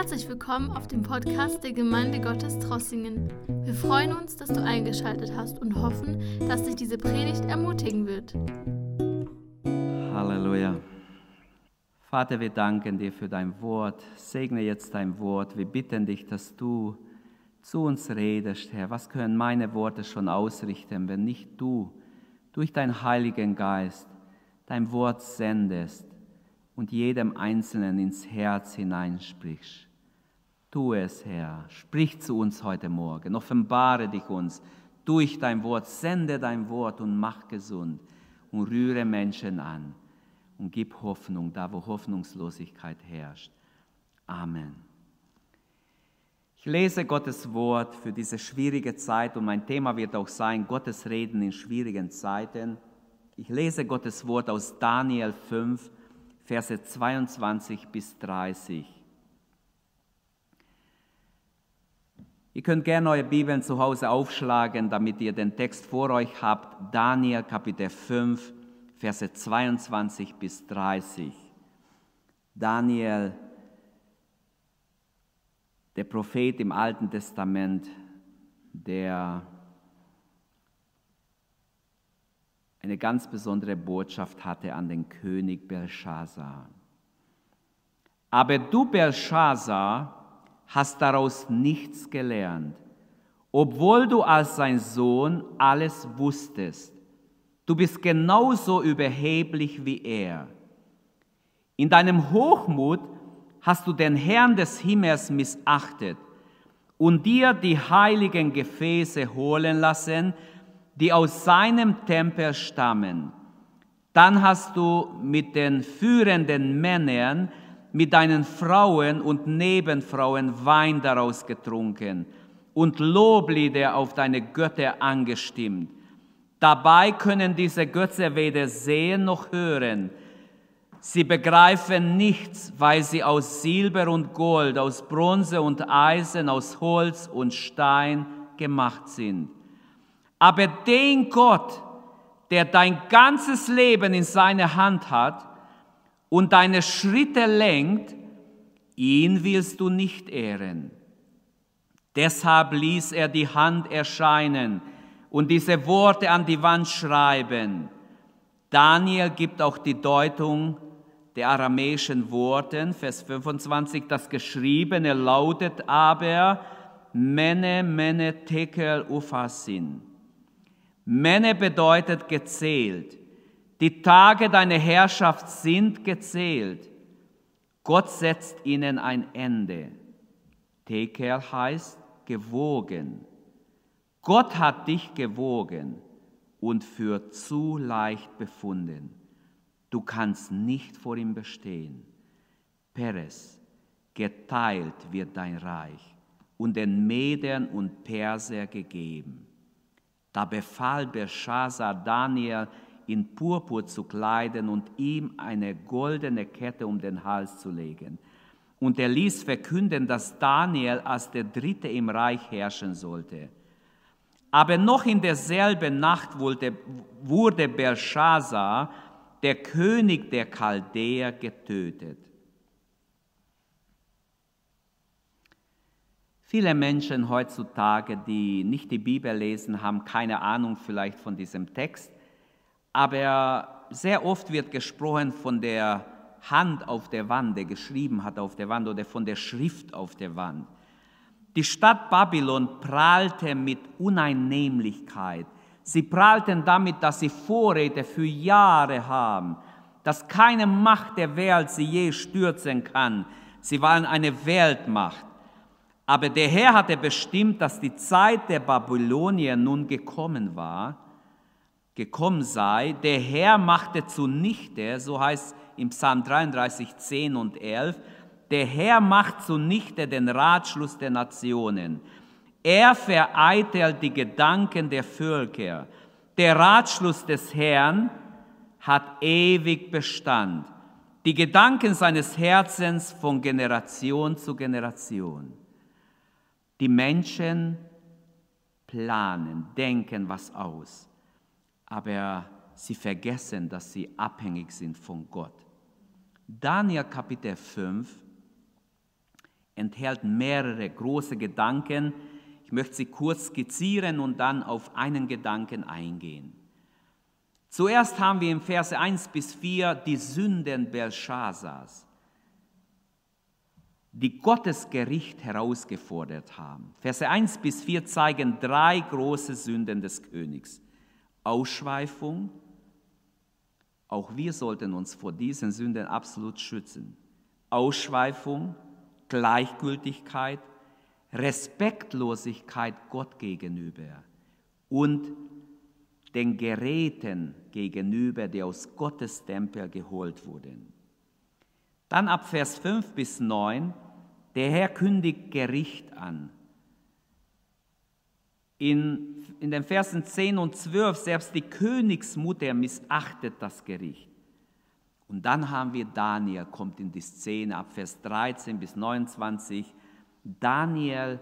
Herzlich willkommen auf dem Podcast der Gemeinde Gottes Trossingen. Wir freuen uns, dass du eingeschaltet hast und hoffen, dass dich diese Predigt ermutigen wird. Halleluja. Vater, wir danken dir für dein Wort. Segne jetzt dein Wort. Wir bitten dich, dass du zu uns redest, Herr. Was können meine Worte schon ausrichten, wenn nicht du durch deinen Heiligen Geist dein Wort sendest und jedem Einzelnen ins Herz hineinsprichst. Tu es, Herr. Sprich zu uns heute Morgen. Offenbare dich uns durch dein Wort. Sende dein Wort und mach gesund und rühre Menschen an und gib Hoffnung da, wo Hoffnungslosigkeit herrscht. Amen. Ich lese Gottes Wort für diese schwierige Zeit und mein Thema wird auch sein, Gottes Reden in schwierigen Zeiten. Ich lese Gottes Wort aus Daniel 5, Verse 22 bis 30. Ihr könnt gerne eure Bibeln zu Hause aufschlagen, damit ihr den Text vor euch habt. Daniel Kapitel 5, Verse 22 bis 30. Daniel, der Prophet im Alten Testament, der eine ganz besondere Botschaft hatte an den König Belshazzar. Aber du, Belshazzar, hast daraus nichts gelernt, obwohl du als sein Sohn alles wusstest. Du bist genauso überheblich wie er. In deinem Hochmut hast du den Herrn des Himmels missachtet und dir die heiligen Gefäße holen lassen, die aus seinem Tempel stammen. Dann hast du mit den führenden Männern, mit deinen Frauen und Nebenfrauen Wein daraus getrunken und Loblieder auf deine Götter angestimmt. Dabei können diese Götter weder sehen noch hören. Sie begreifen nichts, weil sie aus Silber und Gold, aus Bronze und Eisen, aus Holz und Stein gemacht sind. Aber den Gott, der dein ganzes Leben in seiner Hand hat und deine Schritte lenkt, ihn willst du nicht ehren. Deshalb ließ er die Hand erscheinen und diese Worte an die Wand schreiben. Daniel gibt auch die Deutung der aramäischen Worten, Vers 25, das Geschriebene lautet aber Mene, Mene, Tekel, Ufasin. Männer bedeutet gezählt. Die Tage deiner Herrschaft sind gezählt. Gott setzt ihnen ein Ende. Tekel heißt gewogen. Gott hat dich gewogen und für zu leicht befunden. Du kannst nicht vor ihm bestehen. Peres, geteilt wird dein Reich und den Medern und Perser gegeben. Da befahl Belshazzar Daniel, in Purpur zu kleiden und ihm eine goldene Kette um den Hals zu legen. Und er ließ verkünden, dass Daniel als der Dritte im Reich herrschen sollte. Aber noch in derselben Nacht wurde, wurde Belshazzar, der König der Chaldäer, getötet. Viele Menschen heutzutage, die nicht die Bibel lesen, haben keine Ahnung vielleicht von diesem Text, aber sehr oft wird gesprochen von der Hand auf der Wand, der geschrieben hat auf der Wand oder von der Schrift auf der Wand. Die Stadt Babylon prahlte mit Uneinnehmlichkeit. Sie prahlten damit, dass sie Vorräte für Jahre haben, dass keine Macht der Welt sie je stürzen kann. Sie waren eine Weltmacht. Aber der Herr hatte bestimmt, dass die Zeit der Babylonier nun gekommen war, gekommen sei. Der Herr machte zunichte, so heißt im Psalm 33, 10 und 11, der Herr macht zunichte den Ratschluss der Nationen. Er vereitelt die Gedanken der Völker. Der Ratschluss des Herrn hat ewig Bestand. Die Gedanken seines Herzens von Generation zu Generation. Die Menschen planen, denken was aus, aber sie vergessen, dass sie abhängig sind von Gott. Daniel Kapitel 5 enthält mehrere große Gedanken. Ich möchte sie kurz skizzieren und dann auf einen Gedanken eingehen. Zuerst haben wir im Verse 1 bis 4 die Sünden Belshazzars, die Gottes Gericht herausgefordert haben. Verse 1 bis 4 zeigen drei große Sünden des Königs. Ausschweifung, auch wir sollten uns vor diesen Sünden absolut schützen. Ausschweifung, Gleichgültigkeit, Respektlosigkeit Gott gegenüber und den Geräten gegenüber, die aus Gottes Tempel geholt wurden. Dann ab Vers 5 bis 9, der Herr kündigt Gericht an. In, in den Versen 10 und 12, selbst die Königsmutter missachtet das Gericht. Und dann haben wir Daniel, kommt in die Szene ab Vers 13 bis 29. Daniel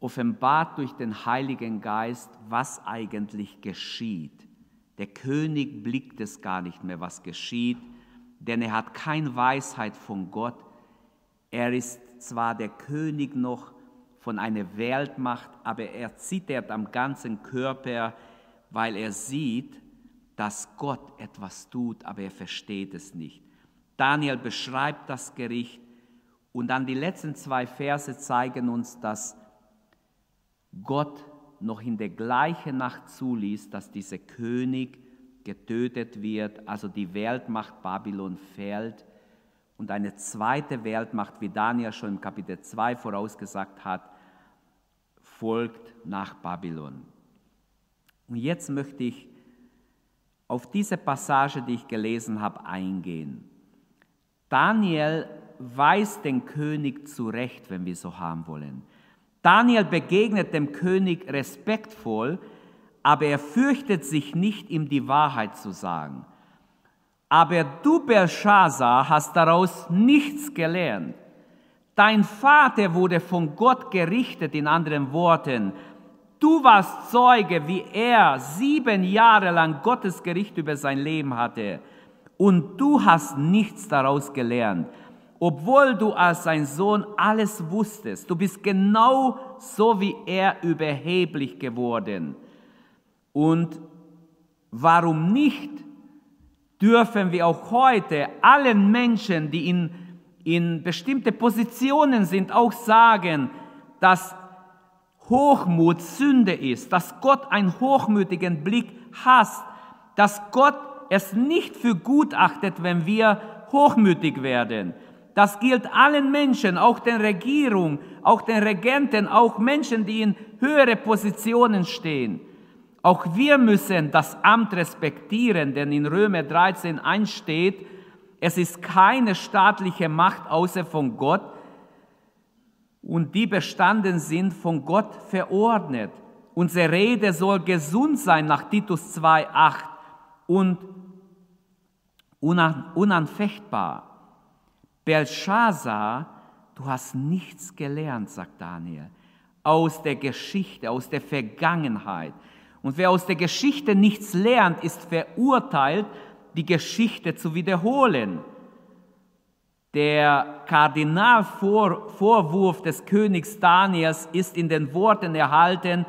offenbart durch den Heiligen Geist, was eigentlich geschieht. Der König blickt es gar nicht mehr, was geschieht, denn er hat keine Weisheit von Gott. Er ist zwar der König noch von einer Weltmacht, aber er zittert am ganzen Körper, weil er sieht, dass Gott etwas tut, aber er versteht es nicht. Daniel beschreibt das Gericht und dann die letzten zwei Verse zeigen uns, dass Gott noch in der gleichen Nacht zuließ, dass dieser König getötet wird, also die Weltmacht Babylon fällt und eine zweite Weltmacht, wie Daniel schon im Kapitel 2 vorausgesagt hat, folgt nach Babylon. Und jetzt möchte ich auf diese Passage, die ich gelesen habe, eingehen. Daniel weist den König zurecht, wenn wir so haben wollen. Daniel begegnet dem König respektvoll, aber er fürchtet sich nicht, ihm die Wahrheit zu sagen. Aber du, Belshazzar, hast daraus nichts gelernt. Dein Vater wurde von Gott gerichtet, in anderen Worten. Du warst Zeuge, wie er sieben Jahre lang Gottes Gericht über sein Leben hatte. Und du hast nichts daraus gelernt obwohl du als sein Sohn alles wusstest. Du bist genau so wie er überheblich geworden. Und warum nicht dürfen wir auch heute allen Menschen, die in, in bestimmte Positionen sind, auch sagen, dass Hochmut Sünde ist, dass Gott einen hochmütigen Blick hasst, dass Gott es nicht für gut achtet, wenn wir hochmütig werden. Das gilt allen Menschen, auch den Regierungen, auch den Regenten, auch Menschen, die in höhere Positionen stehen. Auch wir müssen das Amt respektieren, denn in Römer 13 einsteht, es ist keine staatliche Macht außer von Gott und die bestanden sind von Gott verordnet. Unsere Rede soll gesund sein nach Titus 2.8 und unanfechtbar. Belshazzar, du hast nichts gelernt, sagt Daniel, aus der Geschichte, aus der Vergangenheit. Und wer aus der Geschichte nichts lernt, ist verurteilt, die Geschichte zu wiederholen. Der Kardinalvorwurf des Königs Daniels ist in den Worten erhalten,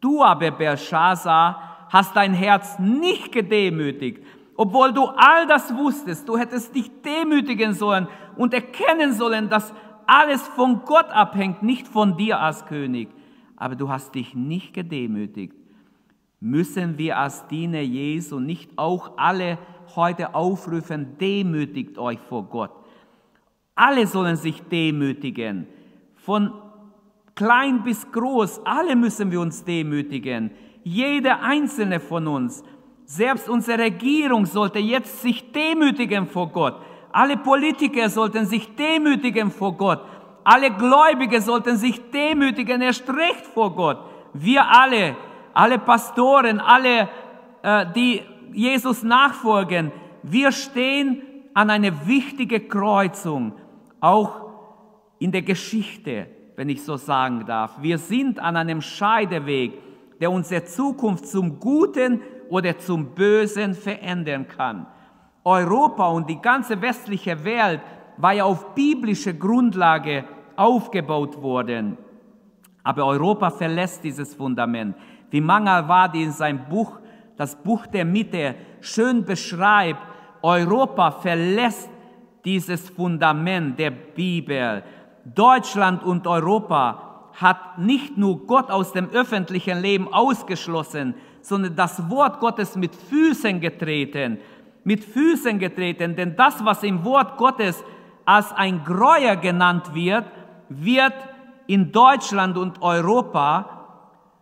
du aber, Belshazzar, hast dein Herz nicht gedemütigt, obwohl du all das wusstest, du hättest dich demütigen sollen und erkennen sollen, dass alles von Gott abhängt, nicht von dir als König. Aber du hast dich nicht gedemütigt. Müssen wir als Diener Jesu nicht auch alle heute aufrufen, demütigt euch vor Gott. Alle sollen sich demütigen. Von klein bis groß, alle müssen wir uns demütigen. Jeder einzelne von uns. Selbst unsere Regierung sollte jetzt sich demütigen vor Gott. Alle Politiker sollten sich demütigen vor Gott. Alle Gläubige sollten sich demütigen, erst recht vor Gott. Wir alle, alle Pastoren, alle, äh, die Jesus nachfolgen, wir stehen an einer wichtigen Kreuzung, auch in der Geschichte, wenn ich so sagen darf. Wir sind an einem Scheideweg, der unsere Zukunft zum Guten oder zum Bösen verändern kann. Europa und die ganze westliche Welt war ja auf biblische Grundlage aufgebaut worden. Aber Europa verlässt dieses Fundament. Wie Mangalwadi in seinem Buch, das Buch der Mitte, schön beschreibt, Europa verlässt dieses Fundament der Bibel. Deutschland und Europa hat nicht nur Gott aus dem öffentlichen Leben ausgeschlossen, sondern das Wort Gottes mit Füßen getreten. Mit Füßen getreten, denn das, was im Wort Gottes als ein Gräuer genannt wird, wird in Deutschland und Europa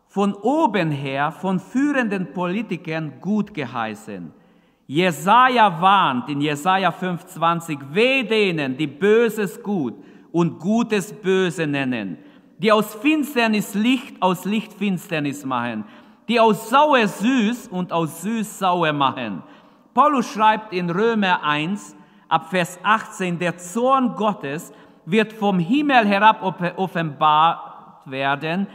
von oben her von führenden Politikern gut geheißen. Jesaja warnt in Jesaja 5,20, weh denen, die Böses gut und Gutes böse nennen, die aus Finsternis Licht, aus Licht Finsternis machen, die aus Sauer süß und aus süß sauer machen. Paulus schreibt in Römer 1 ab Vers 18, der Zorn Gottes wird vom Himmel herab offenbart werden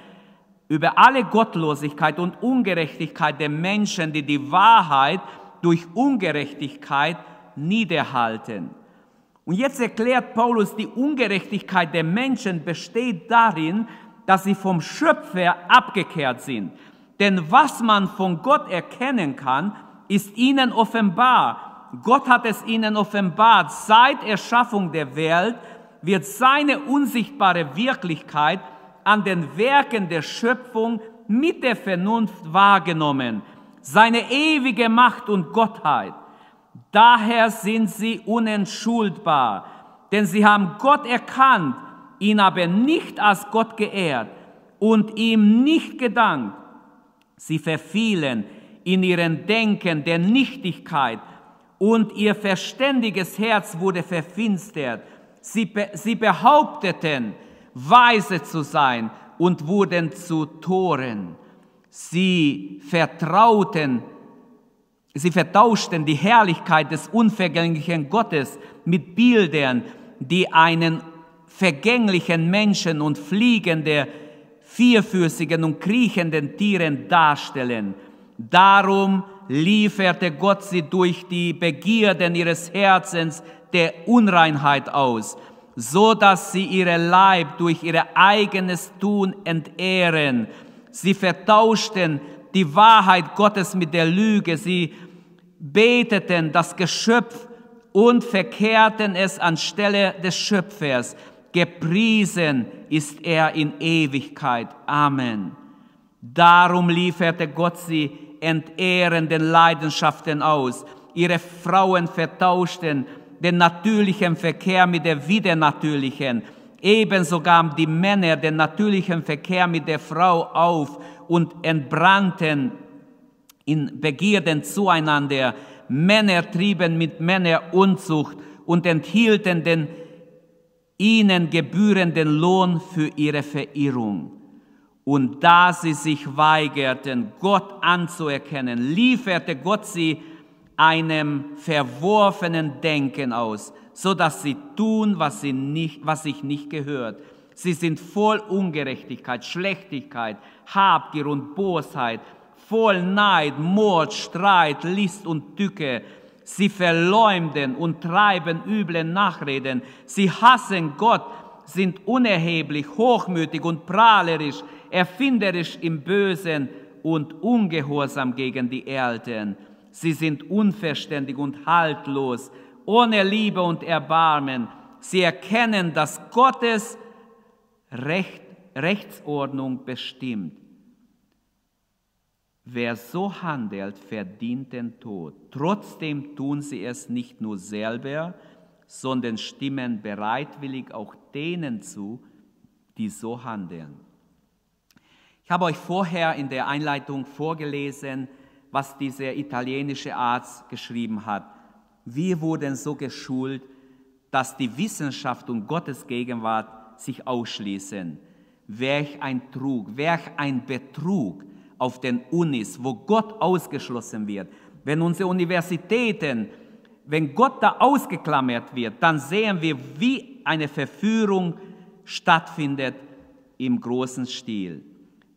über alle Gottlosigkeit und Ungerechtigkeit der Menschen, die die Wahrheit durch Ungerechtigkeit niederhalten. Und jetzt erklärt Paulus, die Ungerechtigkeit der Menschen besteht darin, dass sie vom Schöpfer abgekehrt sind. Denn was man von Gott erkennen kann, ist ihnen offenbar. Gott hat es ihnen offenbart. Seit Erschaffung der Welt wird seine unsichtbare Wirklichkeit an den Werken der Schöpfung mit der Vernunft wahrgenommen seine ewige Macht und Gottheit. Daher sind sie unentschuldbar, denn sie haben Gott erkannt, ihn aber nicht als Gott geehrt und ihm nicht gedankt. Sie verfielen in ihren Denken der Nichtigkeit und ihr verständiges Herz wurde verfinstert. Sie, be sie behaupteten, weise zu sein und wurden zu Toren. Sie vertrauten, sie vertauschten die Herrlichkeit des unvergänglichen Gottes mit Bildern, die einen vergänglichen Menschen und fliegende, vierfüßigen und kriechenden Tieren darstellen. Darum lieferte Gott sie durch die Begierden ihres Herzens der Unreinheit aus, so dass sie ihre Leib durch ihr eigenes Tun entehren Sie vertauschten die Wahrheit Gottes mit der Lüge. Sie beteten das Geschöpf und verkehrten es anstelle des Schöpfers. Gepriesen ist er in Ewigkeit. Amen. Darum lieferte Gott sie entehrenden Leidenschaften aus. Ihre Frauen vertauschten den natürlichen Verkehr mit der widernatürlichen Ebenso gaben die Männer den natürlichen Verkehr mit der Frau auf und entbrannten in Begierden zueinander. Männer trieben mit Männer Unzucht und enthielten den ihnen gebührenden Lohn für ihre Verirrung. Und da sie sich weigerten, Gott anzuerkennen, lieferte Gott sie einem verworfenen Denken aus, so dass sie tun, was, sie nicht, was sich nicht gehört. Sie sind voll Ungerechtigkeit, Schlechtigkeit, Habgier und Bosheit, voll Neid, Mord, Streit, List und Tücke. Sie verleumden und treiben üble Nachreden. Sie hassen Gott, sind unerheblich, hochmütig und prahlerisch, erfinderisch im Bösen und ungehorsam gegen die Eltern. Sie sind unverständig und haltlos, ohne Liebe und Erbarmen. Sie erkennen, dass Gottes Recht, Rechtsordnung bestimmt. Wer so handelt, verdient den Tod. Trotzdem tun sie es nicht nur selber, sondern stimmen bereitwillig auch denen zu, die so handeln. Ich habe euch vorher in der Einleitung vorgelesen, was dieser italienische Arzt geschrieben hat. Wir wurden so geschult, dass die Wissenschaft und Gottes Gegenwart sich ausschließen. Welch ein Trug, welch ein Betrug auf den Unis, wo Gott ausgeschlossen wird. Wenn unsere Universitäten, wenn Gott da ausgeklammert wird, dann sehen wir, wie eine Verführung stattfindet im großen Stil.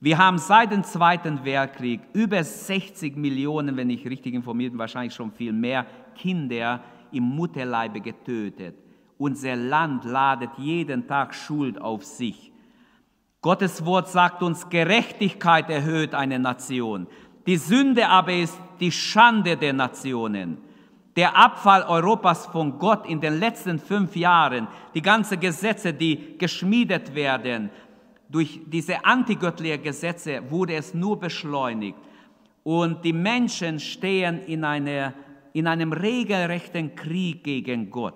Wir haben seit dem Zweiten Weltkrieg über 60 Millionen, wenn ich richtig informiert bin, wahrscheinlich schon viel mehr Kinder im Mutterleibe getötet. Unser Land ladet jeden Tag Schuld auf sich. Gottes Wort sagt uns, Gerechtigkeit erhöht eine Nation. Die Sünde aber ist die Schande der Nationen. Der Abfall Europas von Gott in den letzten fünf Jahren, die ganzen Gesetze, die geschmiedet werden, durch diese antigöttlichen Gesetze wurde es nur beschleunigt. Und die Menschen stehen in, eine, in einem regelrechten Krieg gegen Gott.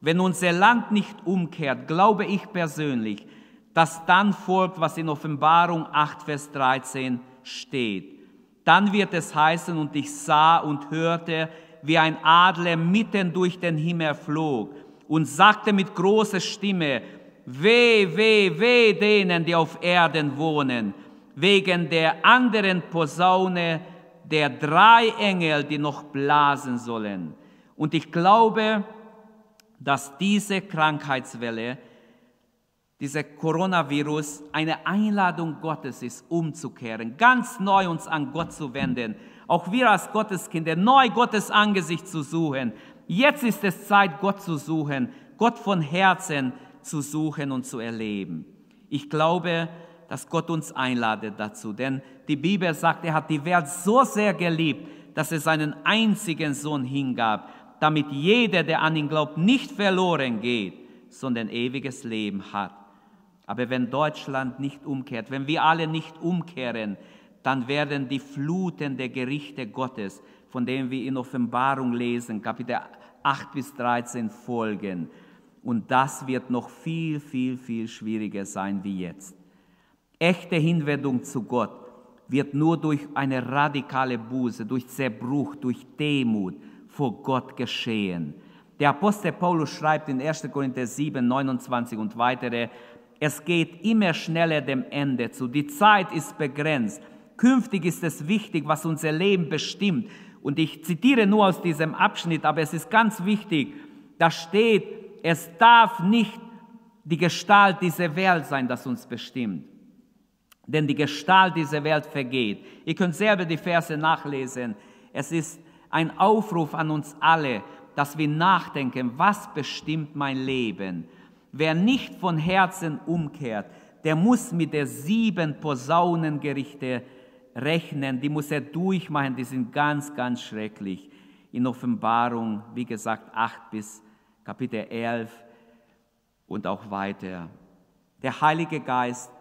Wenn unser Land nicht umkehrt, glaube ich persönlich, dass dann folgt, was in Offenbarung 8, Vers 13 steht. Dann wird es heißen, und ich sah und hörte, wie ein Adler mitten durch den Himmel flog und sagte mit großer Stimme, Weh, weh, weh denen, die auf Erden wohnen, wegen der anderen Posaune der drei Engel, die noch blasen sollen. Und ich glaube, dass diese Krankheitswelle, dieser Coronavirus, eine Einladung Gottes ist, umzukehren, ganz neu uns an Gott zu wenden, auch wir als Gotteskinder neu Gottes Angesicht zu suchen. Jetzt ist es Zeit, Gott zu suchen, Gott von Herzen zu suchen und zu erleben. Ich glaube, dass Gott uns einladet dazu, denn die Bibel sagt, er hat die Welt so sehr geliebt, dass er seinen einzigen Sohn hingab, damit jeder, der an ihn glaubt, nicht verloren geht, sondern ewiges Leben hat. Aber wenn Deutschland nicht umkehrt, wenn wir alle nicht umkehren, dann werden die Fluten der Gerichte Gottes, von denen wir in Offenbarung lesen, Kapitel 8 bis 13 folgen. Und das wird noch viel, viel, viel schwieriger sein wie jetzt. Echte Hinwendung zu Gott wird nur durch eine radikale Buße, durch Zerbruch, durch Demut vor Gott geschehen. Der Apostel Paulus schreibt in 1. Korinther 7, 29 und weitere, es geht immer schneller dem Ende zu. Die Zeit ist begrenzt. Künftig ist es wichtig, was unser Leben bestimmt. Und ich zitiere nur aus diesem Abschnitt, aber es ist ganz wichtig. Da steht, es darf nicht die Gestalt dieser Welt sein, das uns bestimmt. Denn die Gestalt dieser Welt vergeht. Ihr könnt selber die Verse nachlesen. Es ist ein Aufruf an uns alle, dass wir nachdenken, was bestimmt mein Leben. Wer nicht von Herzen umkehrt, der muss mit der sieben Posaunengerichte rechnen, die muss er durchmachen, die sind ganz, ganz schrecklich. In Offenbarung, wie gesagt, 8 bis Kapitel 11 und auch weiter. Der Heilige Geist,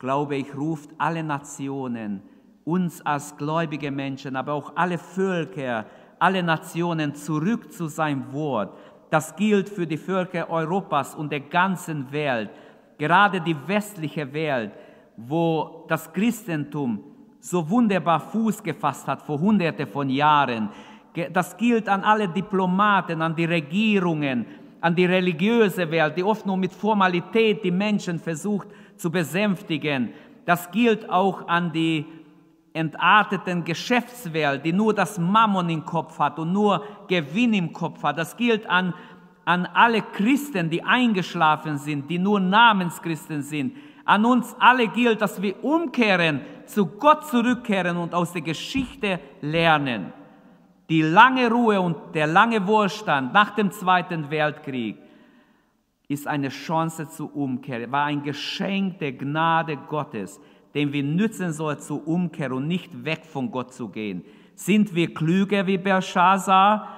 glaube ich, ruft alle Nationen, uns als gläubige Menschen, aber auch alle Völker, alle Nationen zurück zu seinem Wort. Das gilt für die Völker Europas und der ganzen Welt, gerade die westliche Welt, wo das Christentum so wunderbar Fuß gefasst hat vor hunderte von Jahren. Das gilt an alle Diplomaten, an die Regierungen, an die religiöse Welt, die oft nur mit Formalität die Menschen versucht zu besänftigen. Das gilt auch an die entarteten Geschäftswelt, die nur das Mammon im Kopf hat und nur Gewinn im Kopf hat. Das gilt an, an alle Christen, die eingeschlafen sind, die nur Namenschristen sind. An uns alle gilt, dass wir umkehren, zu Gott zurückkehren und aus der Geschichte lernen. Die lange Ruhe und der lange Wohlstand nach dem Zweiten Weltkrieg ist eine Chance zur Umkehr, war ein Geschenk der Gnade Gottes, den wir nützen sollen zur Umkehr und nicht weg von Gott zu gehen. Sind wir klüger wie Belshazzar,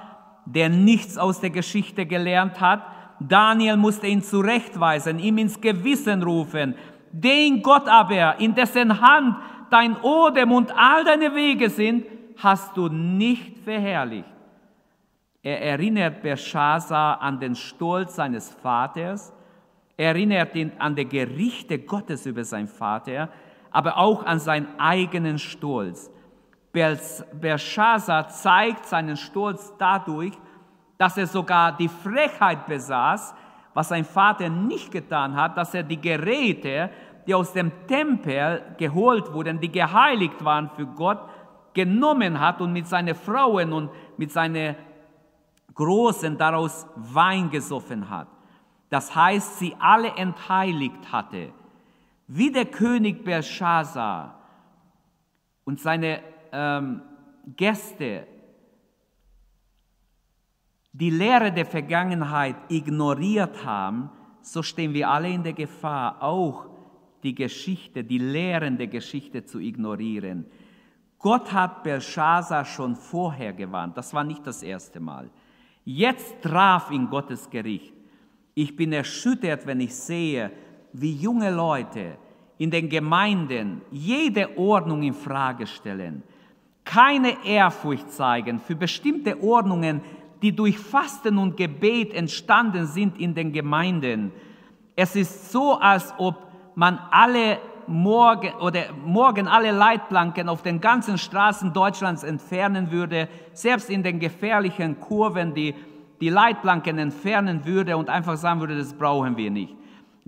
der nichts aus der Geschichte gelernt hat? Daniel musste ihn zurechtweisen, ihm ins Gewissen rufen, den Gott aber, in dessen Hand dein Odem und all deine Wege sind, hast du nicht verherrlicht. Er erinnert Belshazzar an den Stolz seines Vaters, er erinnert ihn an die Gerichte Gottes über seinen Vater, aber auch an seinen eigenen Stolz. Belshazzar zeigt seinen Stolz dadurch, dass er sogar die Frechheit besaß, was sein Vater nicht getan hat, dass er die Geräte, die aus dem Tempel geholt wurden, die geheiligt waren für Gott, genommen hat und mit seinen Frauen und mit seinen Großen daraus Wein gesoffen hat. Das heißt, sie alle entheiligt hatte. Wie der König Belshazzar und seine ähm, Gäste die Lehre der Vergangenheit ignoriert haben, so stehen wir alle in der Gefahr, auch die Geschichte, die Lehren der Geschichte zu ignorieren. Gott hat Belshazzar schon vorher gewarnt, das war nicht das erste Mal. Jetzt traf ihn Gottes Gericht. Ich bin erschüttert, wenn ich sehe, wie junge Leute in den Gemeinden jede Ordnung in Frage stellen, keine Ehrfurcht zeigen für bestimmte Ordnungen, die durch Fasten und Gebet entstanden sind in den Gemeinden. Es ist so, als ob man alle morgen oder morgen alle Leitplanken auf den ganzen Straßen Deutschlands entfernen würde, selbst in den gefährlichen Kurven die, die Leitplanken entfernen würde und einfach sagen würde, das brauchen wir nicht.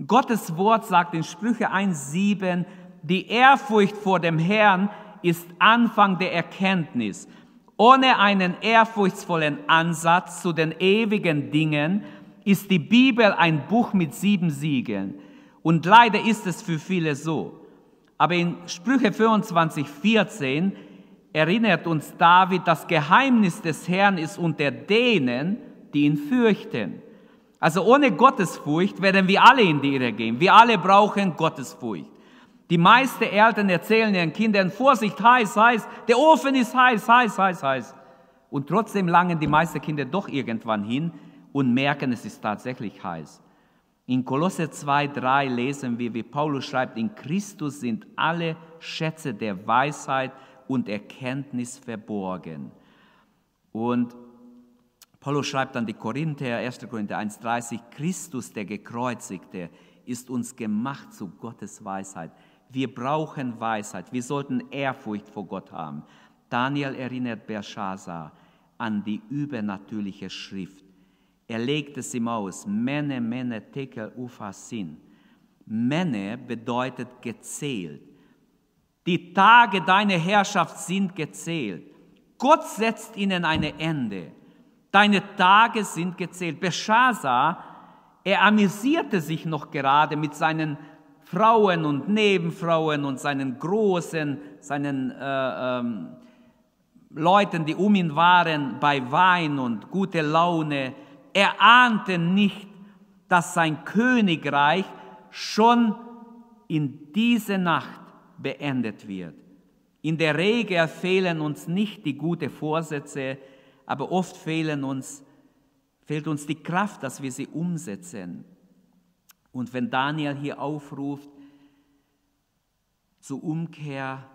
Gottes Wort sagt in Sprüche 1,7, die Ehrfurcht vor dem Herrn ist Anfang der Erkenntnis. Ohne einen ehrfurchtsvollen Ansatz zu den ewigen Dingen ist die Bibel ein Buch mit sieben Siegeln. Und leider ist es für viele so. Aber in Sprüche 25, 14 erinnert uns David, das Geheimnis des Herrn ist unter denen, die ihn fürchten. Also ohne Gottesfurcht werden wir alle in die Irre gehen. Wir alle brauchen Gottesfurcht. Die meisten Eltern erzählen ihren Kindern, Vorsicht, heiß, heiß, der Ofen ist heiß, heiß, heiß, heiß. Und trotzdem langen die meisten Kinder doch irgendwann hin und merken, es ist tatsächlich heiß. In Kolosse 2, 3 lesen wir, wie Paulus schreibt, in Christus sind alle Schätze der Weisheit und Erkenntnis verborgen. Und Paulus schreibt an die Korinther, 1. Korinther 1,30, Christus, der Gekreuzigte, ist uns gemacht zu Gottes Weisheit. Wir brauchen Weisheit. Wir sollten Ehrfurcht vor Gott haben. Daniel erinnert Belshazzar an die übernatürliche Schrift. Er legt es ihm aus. Mene, mene, tekel, ufasin. Mene bedeutet gezählt. Die Tage deiner Herrschaft sind gezählt. Gott setzt ihnen ein Ende. Deine Tage sind gezählt. Belshazzar, er amüsierte sich noch gerade mit seinen Frauen und Nebenfrauen und seinen großen, seinen äh, ähm, Leuten, die um ihn waren, bei Wein und gute Laune. Er ahnte nicht, dass sein Königreich schon in diese Nacht beendet wird. In der Regel fehlen uns nicht die guten Vorsätze, aber oft fehlen uns, fehlt uns die Kraft, dass wir sie umsetzen. Und wenn Daniel hier aufruft, zur Umkehr,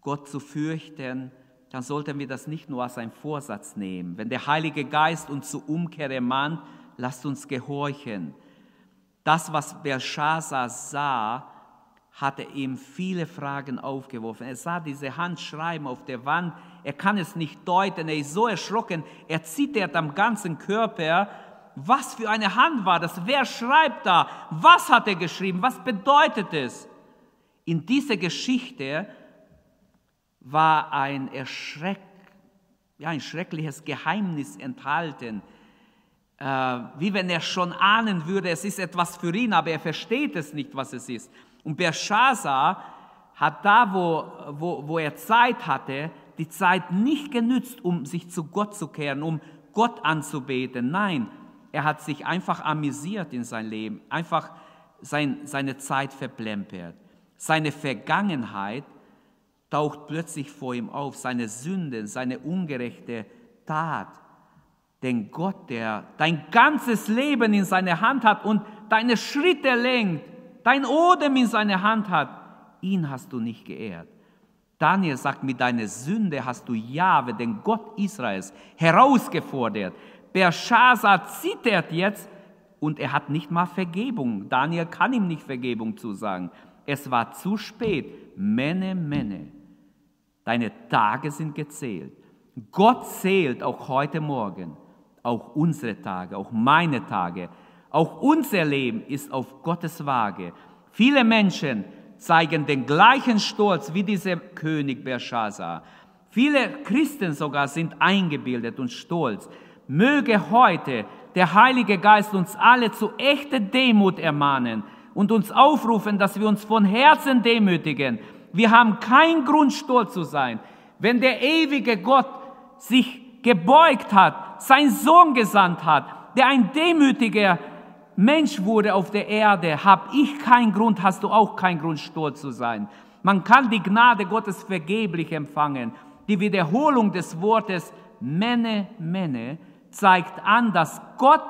Gott zu fürchten, dann sollten wir das nicht nur als einen Vorsatz nehmen. Wenn der Heilige Geist uns zur Umkehr ermahnt, lasst uns gehorchen. Das, was Belshazzar sah, hatte ihm viele Fragen aufgeworfen. Er sah diese Hand schreiben auf der Wand. Er kann es nicht deuten. Er ist so erschrocken. Er zittert am ganzen Körper was für eine Hand war das? Wer schreibt da? Was hat er geschrieben? Was bedeutet es? In dieser Geschichte war ein, Erschreck, ja, ein schreckliches Geheimnis enthalten. Äh, wie wenn er schon ahnen würde, es ist etwas für ihn, aber er versteht es nicht, was es ist. Und Belshazzar hat da, wo, wo, wo er Zeit hatte, die Zeit nicht genützt, um sich zu Gott zu kehren, um Gott anzubeten. Nein, er hat sich einfach amüsiert in sein Leben, einfach sein, seine Zeit verplempert. Seine Vergangenheit taucht plötzlich vor ihm auf, seine Sünden, seine ungerechte Tat. Denn Gott, der dein ganzes Leben in seiner Hand hat und deine Schritte lenkt, dein Odem in seiner Hand hat, ihn hast du nicht geehrt. Daniel sagt, mit deiner Sünde hast du Jahwe, den Gott Israels, herausgefordert. Belshazzar zittert jetzt und er hat nicht mal Vergebung. Daniel kann ihm nicht Vergebung zusagen. Es war zu spät. Mene, mene. Deine Tage sind gezählt. Gott zählt auch heute Morgen, auch unsere Tage, auch meine Tage. Auch unser Leben ist auf Gottes Waage. Viele Menschen zeigen den gleichen Stolz wie dieser König Belshazzar. Viele Christen sogar sind eingebildet und stolz. Möge heute der Heilige Geist uns alle zu echter Demut ermahnen und uns aufrufen, dass wir uns von Herzen demütigen. Wir haben keinen Grund, stolz zu sein. Wenn der ewige Gott sich gebeugt hat, seinen Sohn gesandt hat, der ein demütiger Mensch wurde auf der Erde, habe ich keinen Grund, hast du auch keinen Grund, stolz zu sein. Man kann die Gnade Gottes vergeblich empfangen. Die Wiederholung des Wortes Mene, Mene zeigt an, dass Gott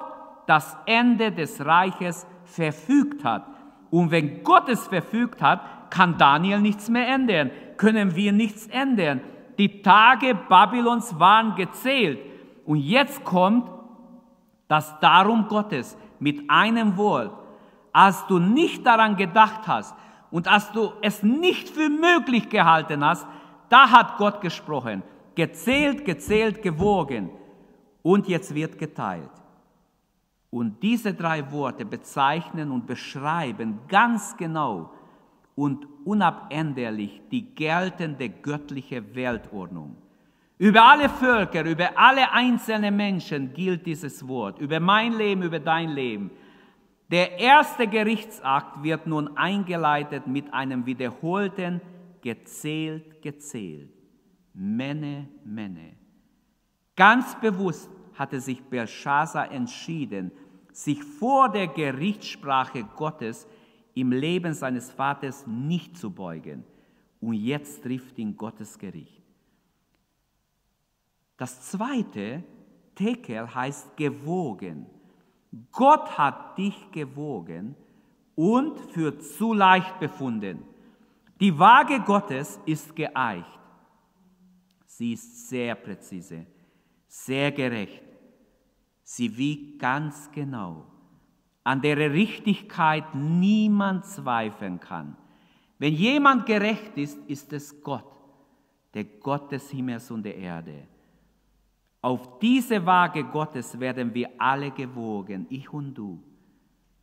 das Ende des Reiches verfügt hat. Und wenn Gott es verfügt hat, kann Daniel nichts mehr ändern, können wir nichts ändern. Die Tage Babylons waren gezählt. Und jetzt kommt das Darum Gottes mit einem Wort. Als du nicht daran gedacht hast und als du es nicht für möglich gehalten hast, da hat Gott gesprochen. Gezählt, gezählt, gewogen. Und jetzt wird geteilt. Und diese drei Worte bezeichnen und beschreiben ganz genau und unabänderlich die geltende göttliche Weltordnung. Über alle Völker, über alle einzelnen Menschen gilt dieses Wort, über mein Leben, über dein Leben. Der erste Gerichtsakt wird nun eingeleitet mit einem wiederholten gezählt, gezählt. Mene, Mene. Ganz bewusst hatte sich Belshazzar entschieden, sich vor der Gerichtssprache Gottes im Leben seines Vaters nicht zu beugen. Und jetzt trifft ihn Gottes Gericht. Das zweite, Tekel, heißt gewogen. Gott hat dich gewogen und für zu leicht befunden. Die Waage Gottes ist geeicht. Sie ist sehr präzise, sehr gerecht. Sie wiegt ganz genau, an deren Richtigkeit niemand zweifeln kann. Wenn jemand gerecht ist, ist es Gott, der Gott des Himmels und der Erde. Auf diese Waage Gottes werden wir alle gewogen, ich und du,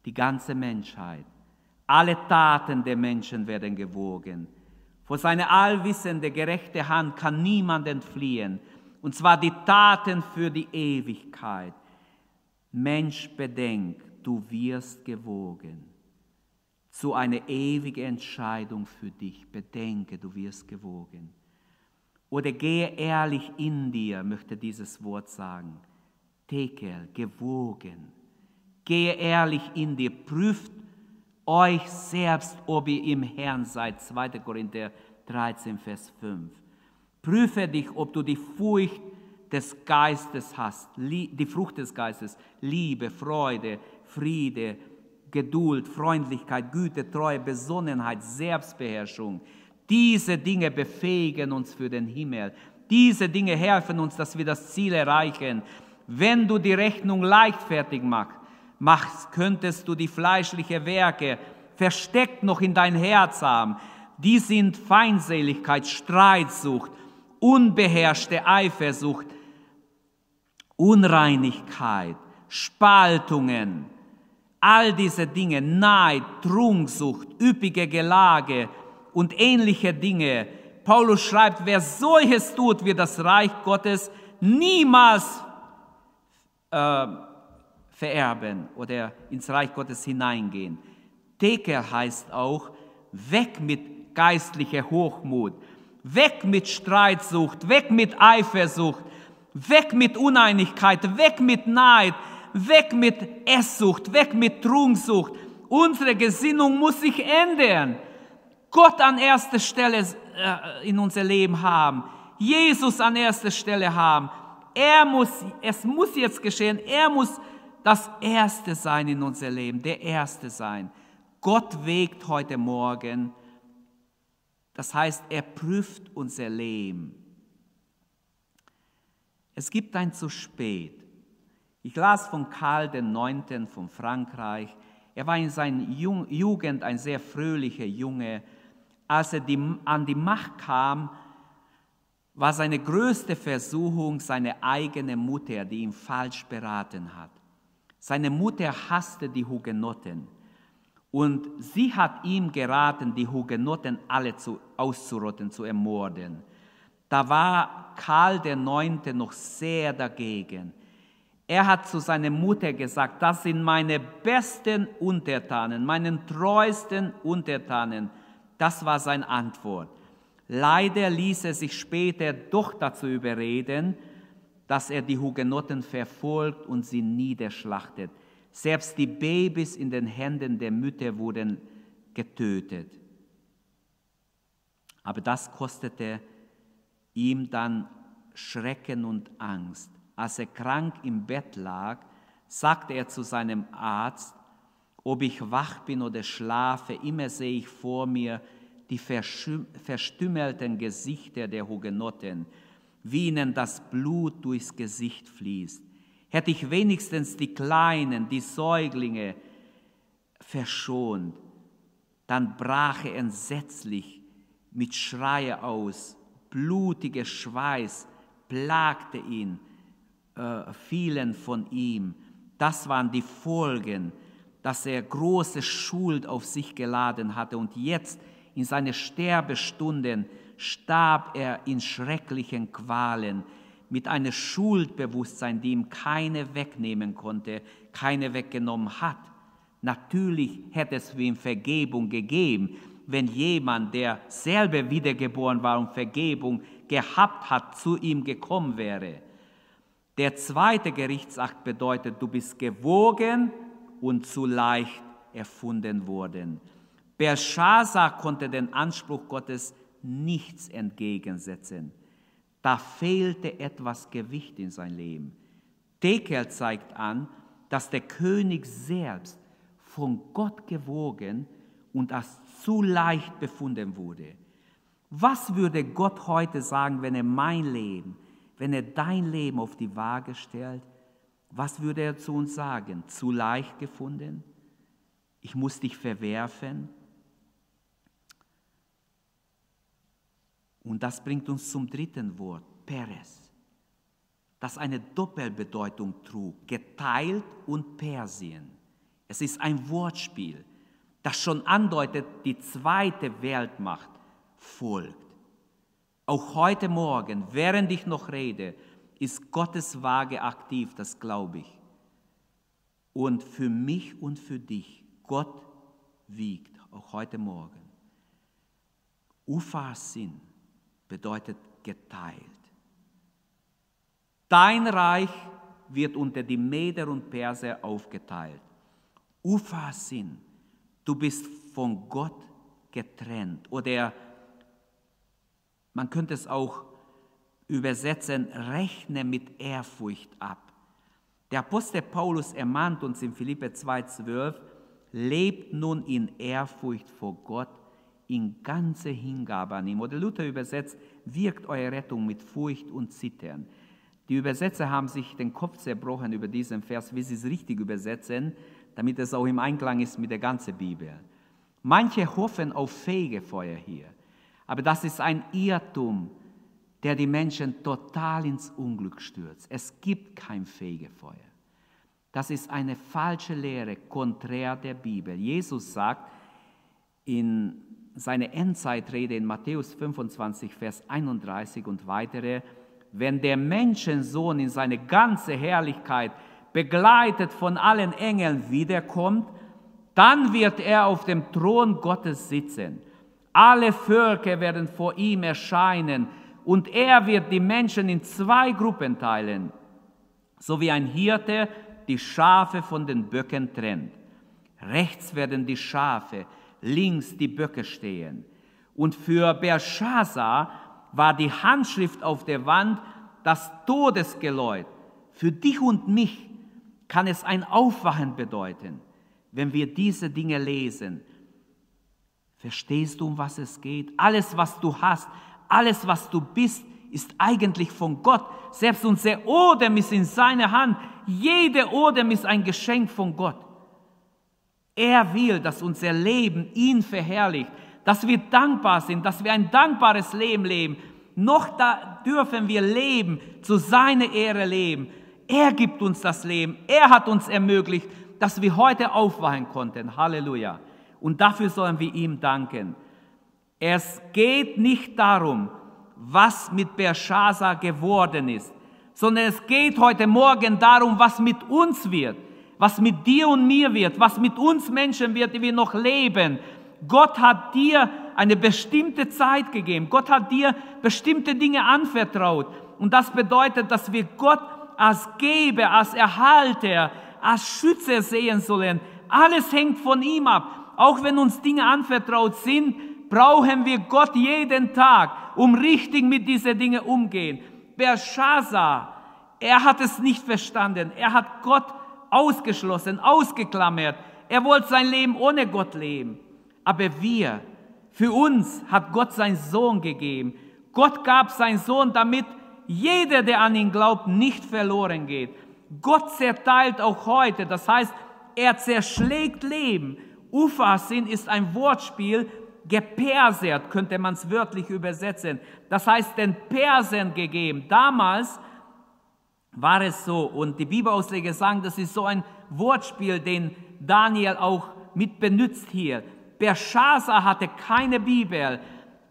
die ganze Menschheit. Alle Taten der Menschen werden gewogen. Vor seine allwissende, gerechte Hand kann niemand entfliehen. Und zwar die Taten für die Ewigkeit. Mensch, bedenk, du wirst gewogen. Zu einer ewigen Entscheidung für dich. Bedenke, du wirst gewogen. Oder gehe ehrlich in dir, möchte dieses Wort sagen. Tekel, gewogen. Gehe ehrlich in dir, prüft euch selbst, ob ihr im Herrn seid. 2. Korinther 13, Vers 5. Prüfe dich, ob du die Furcht des Geistes hast, die Frucht des Geistes, Liebe, Freude, Friede, Geduld, Freundlichkeit, Güte, Treue, Besonnenheit, Selbstbeherrschung. Diese Dinge befähigen uns für den Himmel. Diese Dinge helfen uns, dass wir das Ziel erreichen. Wenn du die Rechnung leichtfertig machst, könntest du die fleischlichen Werke versteckt noch in dein Herz haben. Die sind Feindseligkeit, Streitsucht, unbeherrschte Eifersucht, Unreinigkeit, Spaltungen, all diese Dinge, Neid, Trunksucht, üppige Gelage, und ähnliche Dinge. Paulus schreibt, wer solches tut, wird das Reich Gottes niemals äh, vererben oder ins Reich Gottes hineingehen. Teker heißt auch, weg mit geistlicher Hochmut, weg mit Streitsucht, weg mit Eifersucht, weg mit Uneinigkeit, weg mit Neid, weg mit Esssucht, weg mit Trunksucht. Unsere Gesinnung muss sich ändern. Gott an erster Stelle äh, in unser Leben haben, Jesus an erster Stelle haben. Er muss, es muss jetzt geschehen, er muss das Erste sein in unser Leben, der Erste sein. Gott wägt heute Morgen, das heißt, er prüft unser Leben. Es gibt ein zu spät. Ich las von Karl IX. von Frankreich. Er war in seiner Jugend ein sehr fröhlicher Junge als er an die Macht kam, war seine größte Versuchung seine eigene Mutter, die ihn falsch beraten hat. Seine Mutter hasste die Hugenotten und sie hat ihm geraten, die Hugenotten alle zu, auszurotten, zu ermorden. Da war Karl IX. noch sehr dagegen. Er hat zu seiner Mutter gesagt, das sind meine besten Untertanen, meinen treuesten Untertanen das war seine Antwort. Leider ließ er sich später doch dazu überreden, dass er die Hugenotten verfolgt und sie niederschlachtet. Selbst die Babys in den Händen der Mütter wurden getötet. Aber das kostete ihm dann Schrecken und Angst. Als er krank im Bett lag, sagte er zu seinem Arzt, ob ich wach bin oder schlafe, immer sehe ich vor mir die verstümmelten Gesichter der Hugenotten, wie ihnen das Blut durchs Gesicht fließt. Hätte ich wenigstens die Kleinen, die Säuglinge verschont, dann brach er entsetzlich mit Schreie aus, blutiger Schweiß plagte ihn, äh, fielen von ihm. Das waren die Folgen, dass er große Schuld auf sich geladen hatte und jetzt in seine Sterbestunden starb er in schrecklichen Qualen mit einem Schuldbewusstsein, die ihm keine wegnehmen konnte, keine weggenommen hat. Natürlich hätte es für ihn Vergebung gegeben, wenn jemand, der selber wiedergeboren war und Vergebung gehabt hat, zu ihm gekommen wäre. Der zweite Gerichtsakt bedeutet, du bist gewogen und zu leicht erfunden worden. Belshazzar konnte den Anspruch Gottes nichts entgegensetzen. Da fehlte etwas Gewicht in sein Leben. Tekel zeigt an, dass der König selbst von Gott gewogen und als zu leicht befunden wurde. Was würde Gott heute sagen, wenn er mein Leben, wenn er dein Leben auf die Waage stellt? Was würde er zu uns sagen? Zu leicht gefunden? Ich muss dich verwerfen? Und das bringt uns zum dritten Wort, Peres, das eine Doppelbedeutung trug, geteilt und Persien. Es ist ein Wortspiel, das schon andeutet, die zweite Weltmacht folgt. Auch heute Morgen, während ich noch rede, ist Gottes Waage aktiv, das glaube ich. Und für mich und für dich, Gott wiegt, auch heute Morgen. Ufasin bedeutet geteilt. Dein Reich wird unter die Meder und Perser aufgeteilt. Ufasin, du bist von Gott getrennt. Oder man könnte es auch übersetzen, rechne mit Ehrfurcht ab. Der Apostel Paulus ermahnt uns in Philippe 2,12, lebt nun in Ehrfurcht vor Gott, in ganze Hingabe an ihm. Oder Luther übersetzt, wirkt eure Rettung mit Furcht und Zittern. Die Übersetzer haben sich den Kopf zerbrochen über diesen Vers, wie sie es richtig übersetzen, damit es auch im Einklang ist mit der ganzen Bibel. Manche hoffen auf Fegefeuer hier, aber das ist ein Irrtum, der die Menschen total ins Unglück stürzt. Es gibt kein Fegefeuer. Das ist eine falsche Lehre, konträr der Bibel. Jesus sagt in seiner Endzeitrede in Matthäus 25, Vers 31 und weitere, wenn der Menschensohn in seine ganze Herrlichkeit begleitet von allen Engeln wiederkommt, dann wird er auf dem Thron Gottes sitzen. Alle Völker werden vor ihm erscheinen und er wird die Menschen in zwei Gruppen teilen, so wie ein Hirte die Schafe von den Böcken trennt. Rechts werden die Schafe, links die Böcke stehen. Und für Belshazzar war die Handschrift auf der Wand das Todesgeläut. Für dich und mich kann es ein Aufwachen bedeuten, wenn wir diese Dinge lesen. Verstehst du, um was es geht? Alles, was du hast, alles, was du bist, ist eigentlich von Gott. Selbst unser Odem ist in seiner Hand. Jede Odem ist ein Geschenk von Gott. Er will, dass unser Leben ihn verherrlicht, dass wir dankbar sind, dass wir ein dankbares Leben leben. Noch da dürfen wir leben, zu seiner Ehre leben. Er gibt uns das Leben. Er hat uns ermöglicht, dass wir heute aufwachen konnten. Halleluja. Und dafür sollen wir ihm danken. Es geht nicht darum, was mit Belshazzar geworden ist, sondern es geht heute Morgen darum, was mit uns wird, was mit dir und mir wird, was mit uns Menschen wird, die wir noch leben. Gott hat dir eine bestimmte Zeit gegeben. Gott hat dir bestimmte Dinge anvertraut. Und das bedeutet, dass wir Gott als Geber, als Erhalter, als Schütze sehen sollen. Alles hängt von ihm ab. Auch wenn uns Dinge anvertraut sind, brauchen wir Gott jeden Tag, um richtig mit diesen Dingen umgehen. Belshazzar, er hat es nicht verstanden. Er hat Gott ausgeschlossen, ausgeklammert. Er wollte sein Leben ohne Gott leben. Aber wir, für uns hat Gott seinen Sohn gegeben. Gott gab seinen Sohn, damit jeder, der an ihn glaubt, nicht verloren geht. Gott zerteilt auch heute. Das heißt, er zerschlägt Leben. Ufasin ist ein Wortspiel, gepersert könnte man es wörtlich übersetzen. Das heißt, den Persern gegeben. Damals war es so, und die Bibelausleger sagen, das ist so ein Wortspiel, den Daniel auch mit benutzt hier. Belshazzar hatte keine Bibel.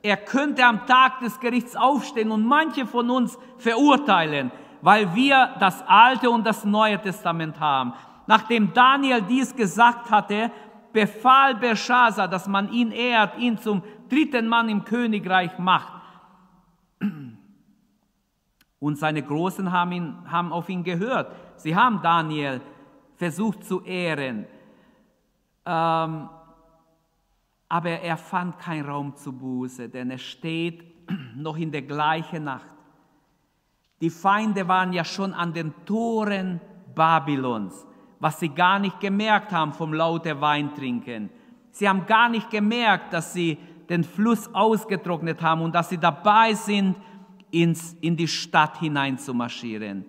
Er könnte am Tag des Gerichts aufstehen und manche von uns verurteilen, weil wir das Alte und das Neue Testament haben. Nachdem Daniel dies gesagt hatte, befahl Belshazzar, dass man ihn ehrt, ihn zum dritten Mann im Königreich macht. Und seine Großen haben, ihn, haben auf ihn gehört. Sie haben Daniel versucht zu ehren. Ähm, aber er fand keinen Raum zu Buße, denn es steht noch in der gleichen Nacht. Die Feinde waren ja schon an den Toren Babylons, was sie gar nicht gemerkt haben vom lauten Weintrinken. Sie haben gar nicht gemerkt, dass sie den Fluss ausgetrocknet haben und dass sie dabei sind, ins, in die Stadt hinein zu marschieren.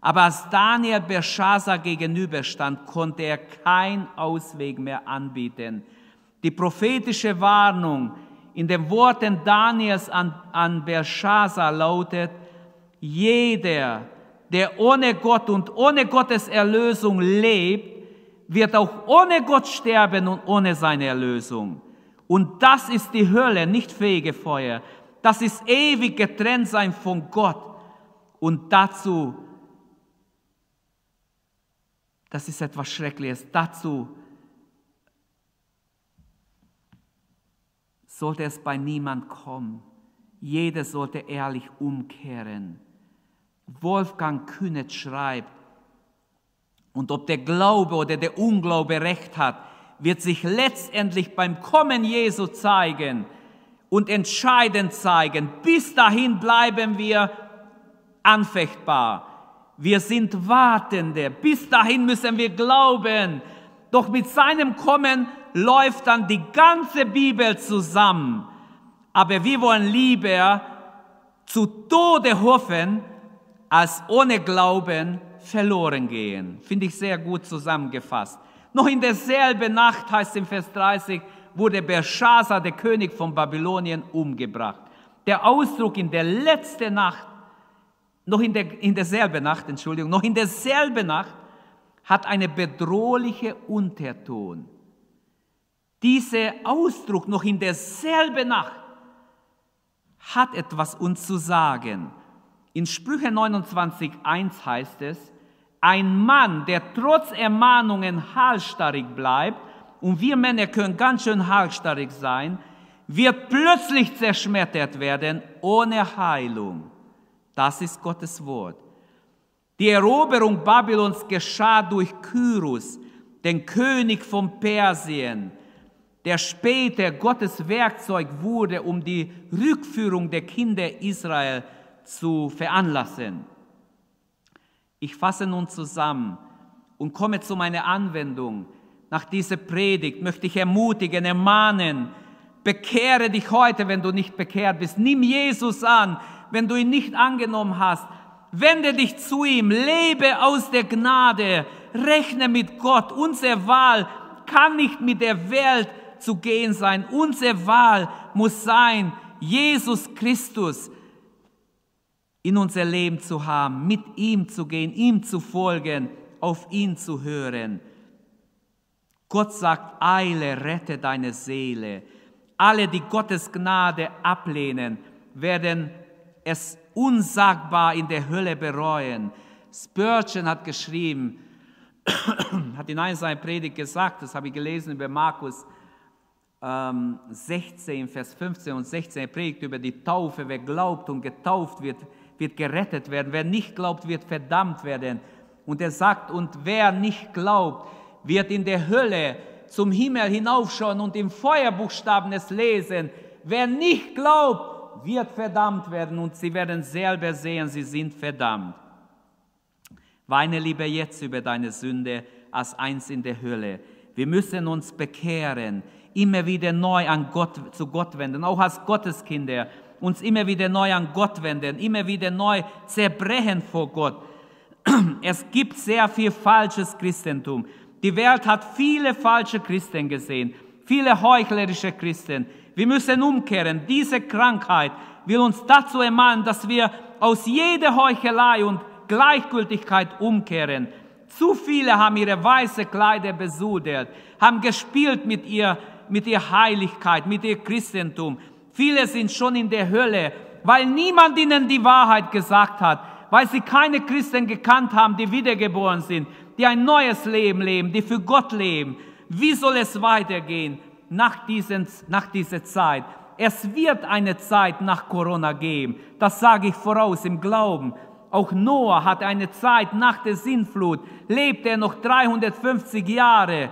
Aber als Daniel Belshazzar gegenüberstand, konnte er keinen Ausweg mehr anbieten. Die prophetische Warnung in den Worten Daniels an, an Belshazzar lautet, jeder, der ohne Gott und ohne Gottes Erlösung lebt, wird auch ohne Gott sterben und ohne seine Erlösung. Und das ist die Hölle, nicht Fegefeuer. Das ist ewig getrennt sein von Gott. Und dazu, das ist etwas Schreckliches, dazu sollte es bei niemand kommen. Jeder sollte ehrlich umkehren. Wolfgang Kühnet schreibt, und ob der Glaube oder der Unglaube recht hat, wird sich letztendlich beim Kommen Jesu zeigen und entscheidend zeigen. Bis dahin bleiben wir anfechtbar. Wir sind Wartende. Bis dahin müssen wir glauben. Doch mit seinem Kommen läuft dann die ganze Bibel zusammen. Aber wir wollen lieber zu Tode hoffen, als ohne Glauben verloren gehen. Finde ich sehr gut zusammengefasst. Noch in derselben Nacht heißt im Vers 30, wurde Belshazzar, der König von Babylonien, umgebracht. Der Ausdruck in der letzten Nacht, noch in, der, in derselben Nacht, Entschuldigung, noch in derselben Nacht, hat eine bedrohliche Unterton. Dieser Ausdruck noch in derselben Nacht hat etwas uns zu sagen. In Sprüche 29.1 heißt es, ein Mann, der trotz Ermahnungen halsstarrig bleibt, und wir Männer können ganz schön halsstarrig sein, wird plötzlich zerschmettert werden ohne Heilung. Das ist Gottes Wort. Die Eroberung Babylons geschah durch Kyrus, den König von Persien, der später Gottes Werkzeug wurde, um die Rückführung der Kinder Israel zu veranlassen. Ich fasse nun zusammen und komme zu meiner Anwendung nach dieser Predigt möchte ich ermutigen, ermahnen, bekehre dich heute, wenn du nicht bekehrt bist. Nimm Jesus an, wenn du ihn nicht angenommen hast. Wende dich zu ihm, lebe aus der Gnade, rechne mit Gott. Unsere Wahl kann nicht mit der Welt zu gehen sein. Unsere Wahl muss sein, Jesus Christus in unser Leben zu haben, mit ihm zu gehen, ihm zu folgen, auf ihn zu hören. Gott sagt, eile, rette deine Seele. Alle, die Gottes Gnade ablehnen, werden es unsagbar in der Hölle bereuen. Spurgeon hat geschrieben, hat in einer seiner Predigt gesagt, das habe ich gelesen über Markus, ähm, 16, Vers 15 und 16, er predigt über die Taufe. Wer glaubt und getauft wird, wird gerettet werden. Wer nicht glaubt, wird verdammt werden. Und er sagt, und wer nicht glaubt, wird in der Hölle zum Himmel hinaufschauen und im Feuerbuchstaben es lesen. Wer nicht glaubt, wird verdammt werden und sie werden selber sehen, sie sind verdammt. Weine lieber jetzt über deine Sünde als eins in der Hölle. Wir müssen uns bekehren immer wieder neu an Gott, zu Gott wenden, auch als Gotteskinder, uns immer wieder neu an Gott wenden, immer wieder neu zerbrechen vor Gott. Es gibt sehr viel falsches Christentum. Die Welt hat viele falsche Christen gesehen, viele heuchlerische Christen. Wir müssen umkehren. Diese Krankheit will uns dazu ermahnen, dass wir aus jeder Heuchelei und Gleichgültigkeit umkehren. Zu viele haben ihre weiße Kleider besudert, haben gespielt mit ihr mit der Heiligkeit, mit dem Christentum. Viele sind schon in der Hölle, weil niemand ihnen die Wahrheit gesagt hat, weil sie keine Christen gekannt haben, die wiedergeboren sind, die ein neues Leben leben, die für Gott leben. Wie soll es weitergehen nach, diesen, nach dieser Zeit? Es wird eine Zeit nach Corona geben. Das sage ich voraus im Glauben. Auch Noah hat eine Zeit nach der Sintflut, lebte er noch 350 Jahre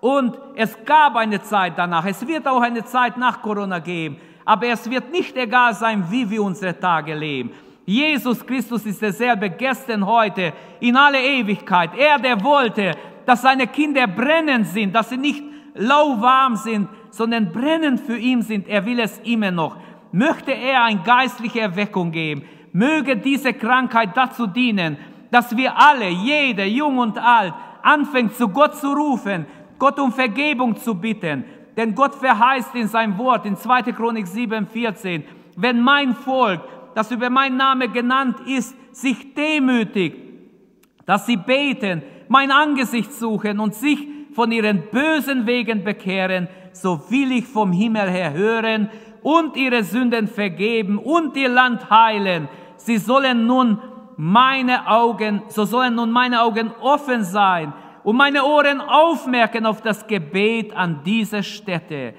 und es gab eine Zeit danach. Es wird auch eine Zeit nach Corona geben. Aber es wird nicht egal sein, wie wir unsere Tage leben. Jesus Christus ist derselbe gestern, heute, in alle Ewigkeit. Er, der wollte, dass seine Kinder brennend sind, dass sie nicht lauwarm sind, sondern brennend für ihn sind. Er will es immer noch. Möchte er eine geistliche Erweckung geben, möge diese Krankheit dazu dienen, dass wir alle, jeder, jung und alt, anfängt zu Gott zu rufen, Gott um Vergebung zu bitten. Denn Gott verheißt in seinem Wort in 2. Chronik 7, 14, wenn mein Volk, das über meinen Namen genannt ist, sich demütigt, dass sie beten, mein Angesicht suchen und sich von ihren bösen Wegen bekehren, so will ich vom Himmel her hören und ihre Sünden vergeben und ihr Land heilen. Sie sollen nun meine Augen, so sollen nun meine Augen offen sein und meine Ohren aufmerken auf das Gebet an dieser Stätte.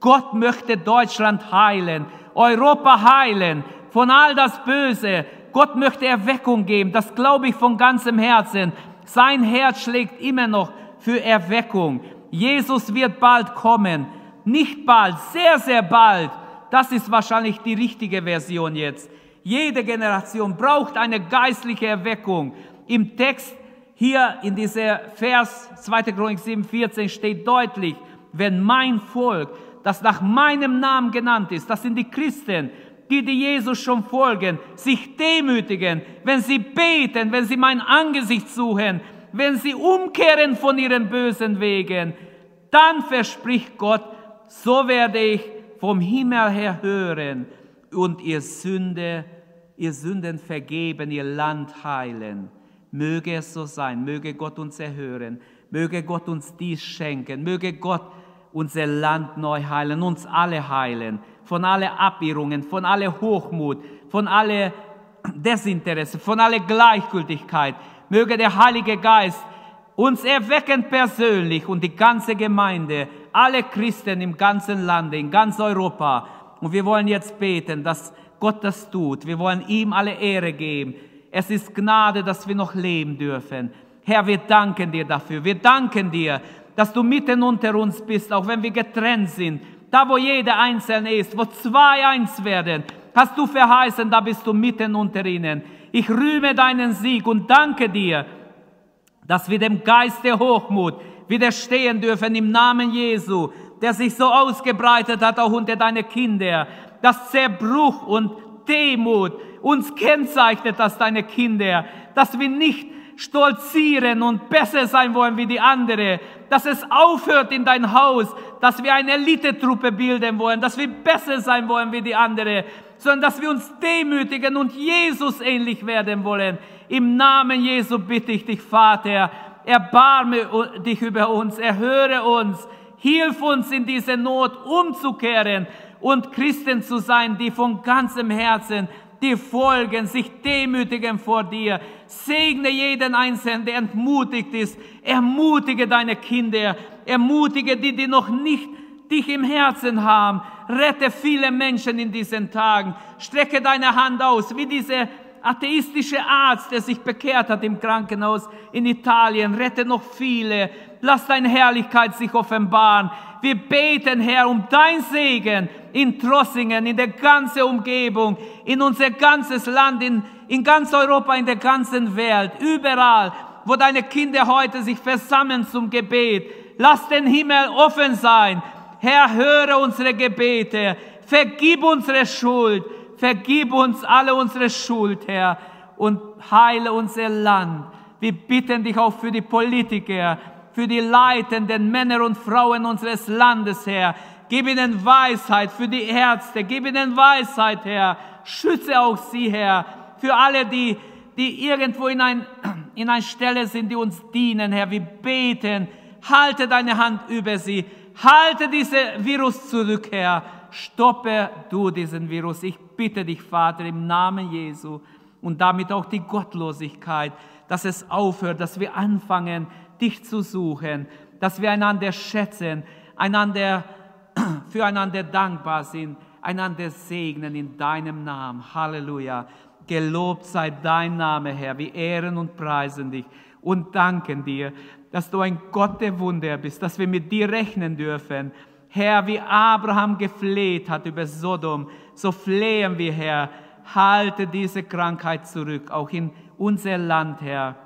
Gott möchte Deutschland heilen, Europa heilen von all das Böse. Gott möchte Erweckung geben, das glaube ich von ganzem Herzen. Sein Herz schlägt immer noch für Erweckung. Jesus wird bald kommen. Nicht bald, sehr, sehr bald. Das ist wahrscheinlich die richtige Version jetzt. Jede Generation braucht eine geistliche Erweckung. Im Text hier in dieser Vers 2. Chronik 7, 14 steht deutlich, wenn mein Volk, das nach meinem Namen genannt ist, das sind die Christen, die, die Jesus schon folgen, sich demütigen, wenn sie beten, wenn sie mein Angesicht suchen, wenn sie umkehren von ihren bösen Wegen, dann verspricht Gott, so werde ich vom Himmel her hören und ihr Sünde, ihr Sünden vergeben, ihr Land heilen. Möge es so sein, möge Gott uns erhören, möge Gott uns dies schenken, möge Gott unser Land neu heilen, uns alle heilen, von alle Abirrungen, von alle Hochmut, von alle Desinteresse, von alle Gleichgültigkeit. Möge der Heilige Geist uns erwecken persönlich und die ganze Gemeinde, alle Christen im ganzen Lande, in ganz Europa. Und wir wollen jetzt beten, dass Gott das tut. Wir wollen ihm alle Ehre geben. Es ist Gnade, dass wir noch leben dürfen. Herr, wir danken dir dafür. Wir danken dir, dass du mitten unter uns bist, auch wenn wir getrennt sind. Da, wo jeder Einzelne ist, wo zwei eins werden, hast du verheißen, da bist du mitten unter ihnen. Ich rühme deinen Sieg und danke dir, dass wir dem Geist der Hochmut widerstehen dürfen im Namen Jesu, der sich so ausgebreitet hat, auch unter deine Kinder. Das Zerbruch und Demut uns kennzeichnet als deine Kinder, dass wir nicht stolzieren und besser sein wollen wie die andere, dass es aufhört in dein Haus, dass wir eine Elitetruppe bilden wollen, dass wir besser sein wollen wie die andere, sondern dass wir uns demütigen und Jesus ähnlich werden wollen. Im Namen Jesu bitte ich dich, Vater, erbarme dich über uns, erhöre uns, hilf uns in diese Not umzukehren und Christen zu sein, die von ganzem Herzen dir folgen, sich demütigen vor dir. Segne jeden Einzelnen, der entmutigt ist. Ermutige deine Kinder. Ermutige die, die noch nicht dich im Herzen haben. Rette viele Menschen in diesen Tagen. Strecke deine Hand aus, wie dieser atheistische Arzt, der sich bekehrt hat im Krankenhaus in Italien. Rette noch viele. Lass deine Herrlichkeit sich offenbaren. Wir beten, Herr, um dein Segen in Trossingen, in der ganzen Umgebung, in unser ganzes Land, in, in ganz Europa, in der ganzen Welt, überall, wo deine Kinder heute sich versammeln zum Gebet. Lass den Himmel offen sein. Herr, höre unsere Gebete. Vergib unsere Schuld. Vergib uns alle unsere Schuld, Herr, und heile unser Land. Wir bitten dich auch für die Politiker, für die leitenden Männer und Frauen unseres Landes, Herr. Gib ihnen Weisheit für die Ärzte, gib ihnen Weisheit, Herr. Schütze auch sie, Herr, für alle, die, die irgendwo in ein, in eine Stelle sind, die uns dienen, Herr. Wir beten, halte deine Hand über sie, halte diese Virus zurück, Herr. Stoppe du diesen Virus. Ich bitte dich, Vater, im Namen Jesu und damit auch die Gottlosigkeit, dass es aufhört, dass wir anfangen, dich zu suchen, dass wir einander schätzen, einander füreinander dankbar sind, einander segnen in deinem Namen. Halleluja. Gelobt sei dein Name, Herr. Wir ehren und preisen dich und danken dir, dass du ein Gott der Wunder bist, dass wir mit dir rechnen dürfen. Herr, wie Abraham gefleht hat über Sodom, so flehen wir, Herr, halte diese Krankheit zurück, auch in unser Land, Herr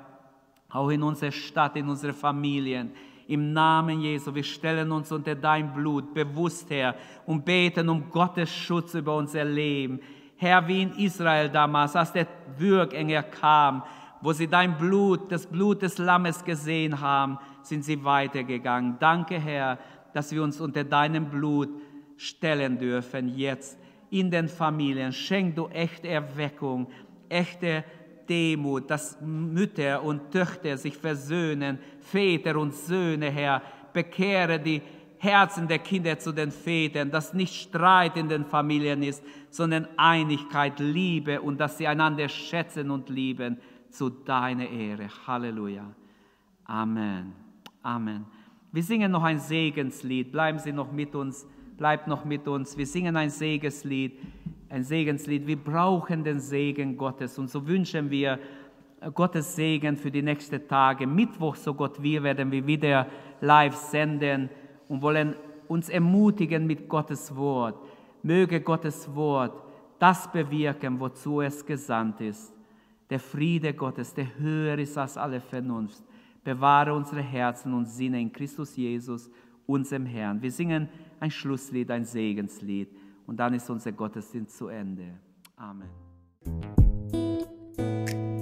auch in unserer Stadt, in unsere Familien. Im Namen Jesu, wir stellen uns unter dein Blut bewusst, Herr, und beten um Gottes Schutz über unser Leben. Herr, wie in Israel damals, als der Würgengel kam, wo sie dein Blut, das Blut des Lammes gesehen haben, sind sie weitergegangen. Danke, Herr, dass wir uns unter deinem Blut stellen dürfen, jetzt in den Familien. Schenk du echte Erweckung, echte Erweckung Demut, dass Mütter und Töchter sich versöhnen, Väter und Söhne, Herr, bekehre die Herzen der Kinder zu den Vätern, dass nicht Streit in den Familien ist, sondern Einigkeit, Liebe und dass sie einander schätzen und lieben zu deiner Ehre. Halleluja. Amen. Amen. Wir singen noch ein Segenslied. Bleiben Sie noch mit uns. Bleibt noch mit uns. Wir singen ein Segenslied ein Segenslied. Wir brauchen den Segen Gottes und so wünschen wir äh, Gottes Segen für die nächsten Tage. Mittwoch, so Gott wir, werden wir wieder live senden und wollen uns ermutigen mit Gottes Wort. Möge Gottes Wort das bewirken, wozu es gesandt ist. Der Friede Gottes, der höher ist als alle Vernunft, bewahre unsere Herzen und Sinne in Christus Jesus, unserem Herrn. Wir singen ein Schlusslied, ein Segenslied. Und dann ist unser Gottesdienst zu Ende. Amen.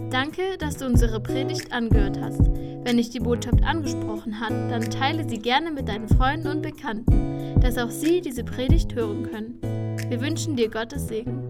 Danke, dass du unsere Predigt angehört hast. Wenn dich die Botschaft angesprochen hat, dann teile sie gerne mit deinen Freunden und Bekannten, dass auch sie diese Predigt hören können. Wir wünschen dir Gottes Segen.